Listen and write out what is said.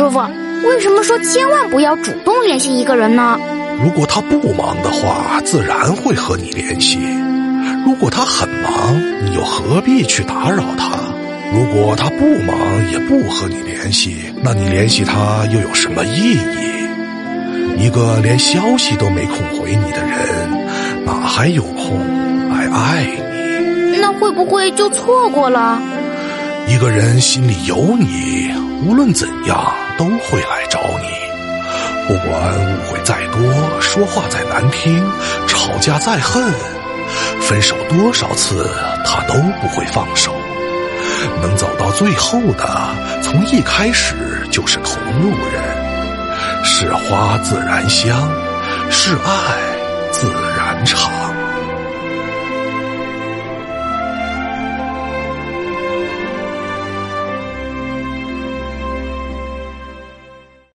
师傅，为什么说千万不要主动联系一个人呢？如果他不忙的话，自然会和你联系；如果他很忙，你又何必去打扰他？如果他不忙也不和你联系，那你联系他又有什么意义？一个连消息都没空回你的人，哪还有空来爱你？那会不会就错过了？一个人心里有你，无论怎样都会来找你。不管误会再多，说话再难听，吵架再恨，分手多少次，他都不会放手。能走到最后的，从一开始就是同路人。是花自然香，是爱自然长。